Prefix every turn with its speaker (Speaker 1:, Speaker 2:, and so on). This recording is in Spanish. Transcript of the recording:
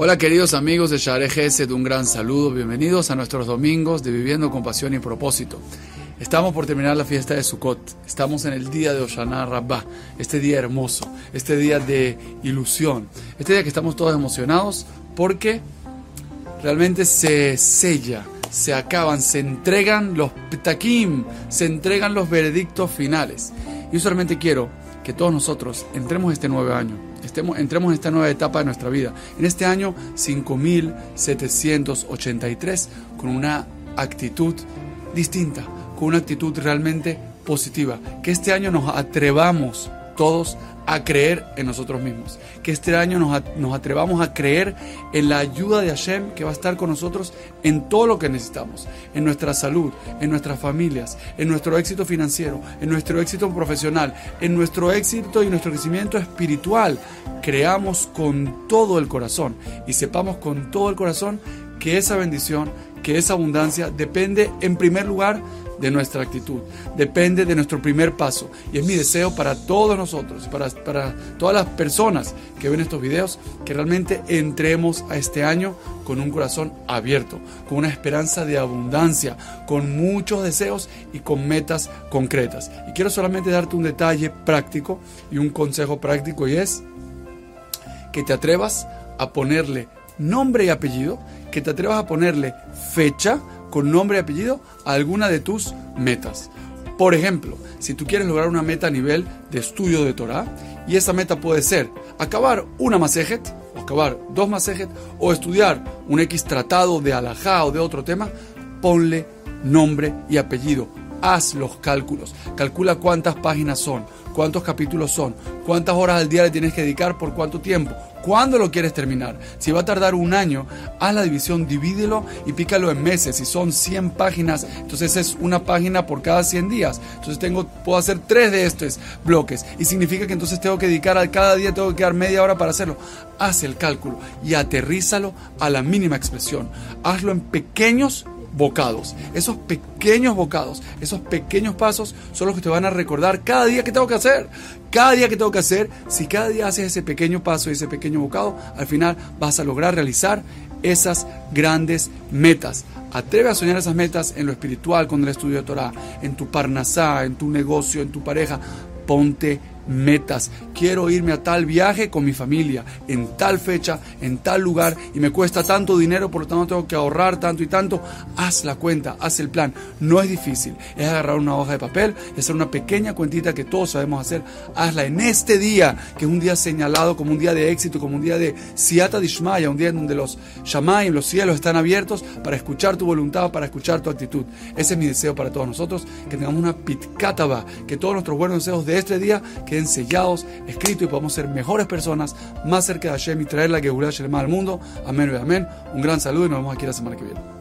Speaker 1: Hola queridos amigos de Share de un gran saludo, bienvenidos a nuestros domingos de Viviendo con Pasión y Propósito. Estamos por terminar la fiesta de Sukkot, estamos en el día de Oshana Rabbah, este día hermoso, este día de ilusión, este día que estamos todos emocionados porque realmente se sella, se acaban, se entregan los ptakim, se entregan los veredictos finales. Yo solamente quiero que todos nosotros entremos este nuevo año, estemos, entremos en esta nueva etapa de nuestra vida, en este año 5783, con una actitud distinta, con una actitud realmente positiva, que este año nos atrevamos todos a creer en nosotros mismos. Que este año nos, atrevamos a creer en la ayuda de Hashem que va a estar con nosotros en todo lo que necesitamos, en nuestra salud, en nuestras familias, en nuestro éxito financiero, en nuestro éxito profesional, en nuestro éxito y nuestro crecimiento espiritual. Creamos con todo el corazón y sepamos con todo el corazón que esa bendición, que esa abundancia depende en primer lugar de nuestra actitud, depende de nuestro primer paso. Y es mi deseo para todos nosotros, para, para todas las personas que ven estos videos, que realmente entremos a este año con un corazón abierto, con una esperanza de abundancia, con muchos deseos y con metas concretas. Y quiero solamente darte un detalle práctico y un consejo práctico y es que te atrevas a ponerle nombre y apellido, que te atrevas a ponerle fecha, con nombre y apellido alguna de tus metas. Por ejemplo, si tú quieres lograr una meta a nivel de estudio de Torah, y esa meta puede ser acabar una masejet, o acabar dos masejet, o estudiar un X tratado de alajá o de otro tema, ponle nombre y apellido. Haz los cálculos. Calcula cuántas páginas son, cuántos capítulos son, cuántas horas al día le tienes que dedicar, por cuánto tiempo, ¿Cuándo lo quieres terminar? Si va a tardar un año, haz la división, divídelo y pícalo en meses. Si son 100 páginas, entonces es una página por cada 100 días. Entonces tengo, puedo hacer tres de estos bloques. Y significa que entonces tengo que dedicar a cada día, tengo que quedar media hora para hacerlo. Haz el cálculo y aterrízalo a la mínima expresión. Hazlo en pequeños bocados. Esos pequeños bocados, esos pequeños pasos son los que te van a recordar cada día que tengo que hacer. Cada día que tengo que hacer, si cada día haces ese pequeño paso y ese pequeño bocado, al final vas a lograr realizar esas grandes metas. Atreve a soñar esas metas en lo espiritual, con el estudio de Torah, en tu parnasá, en tu negocio, en tu pareja. Ponte metas. Quiero irme a tal viaje con mi familia, en tal fecha, en tal lugar, y me cuesta tanto dinero, por lo tanto tengo que ahorrar tanto y tanto. Haz la cuenta, haz el plan. No es difícil. Es agarrar una hoja de papel y hacer una pequeña cuentita que todos sabemos hacer. Hazla en este día, que es un día señalado como un día de éxito, como un día de siata dishmaya, un día en donde los shamayim, los cielos están abiertos para escuchar tu voluntad, para escuchar tu actitud. Ese es mi deseo para todos nosotros, que tengamos una pitkataba, que todos nuestros buenos deseos de este día queden sellados, escritos y podamos ser mejores personas, más cerca de Hashem y traer la que Shelema al mundo. Amén y amén. Un gran saludo y nos vemos aquí la semana que viene.